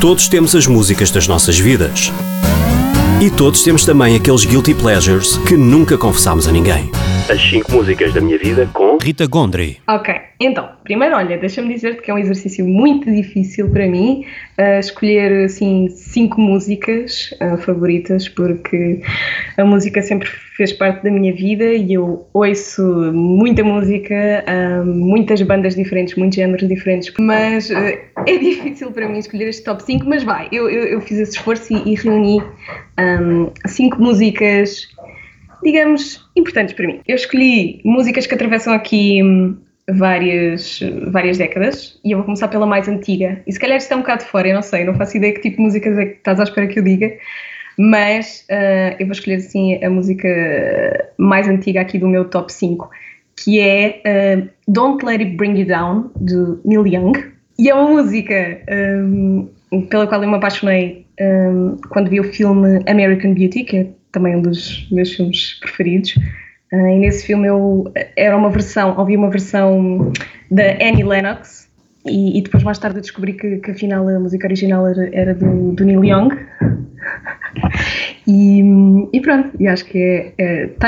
Todos temos as músicas das nossas vidas. E todos temos também aqueles guilty pleasures que nunca confessámos a ninguém. As 5 músicas da minha vida com Rita Gondry. Ok, então, primeiro, olha, deixa-me dizer-te que é um exercício muito difícil para mim uh, escolher, assim, cinco músicas uh, favoritas, porque a música sempre fez parte da minha vida e eu ouço muita música, uh, muitas bandas diferentes, muitos géneros diferentes, mas é difícil para mim escolher este top 5, mas vai, eu, eu, eu fiz esse esforço e, e reuni um, cinco músicas digamos, importantes para mim. Eu escolhi músicas que atravessam aqui hum, várias, várias décadas e eu vou começar pela mais antiga. E se calhar está um bocado fora, eu não sei, não faço ideia que tipo de músicas é que estás à espera que eu diga, mas uh, eu vou escolher assim a música mais antiga aqui do meu top 5, que é uh, Don't Let It Bring You Down, de Neil Young. E é uma música um, pela qual eu me apaixonei um, quando vi o filme American Beauty, que é também um dos meus filmes preferidos. Uh, e nesse filme eu era uma versão, ouvi uma versão da Annie Lennox e, e depois mais tarde descobri que, que afinal a música original era, era do, do Neil Young. e, e, pronto, e acho que é, é, tá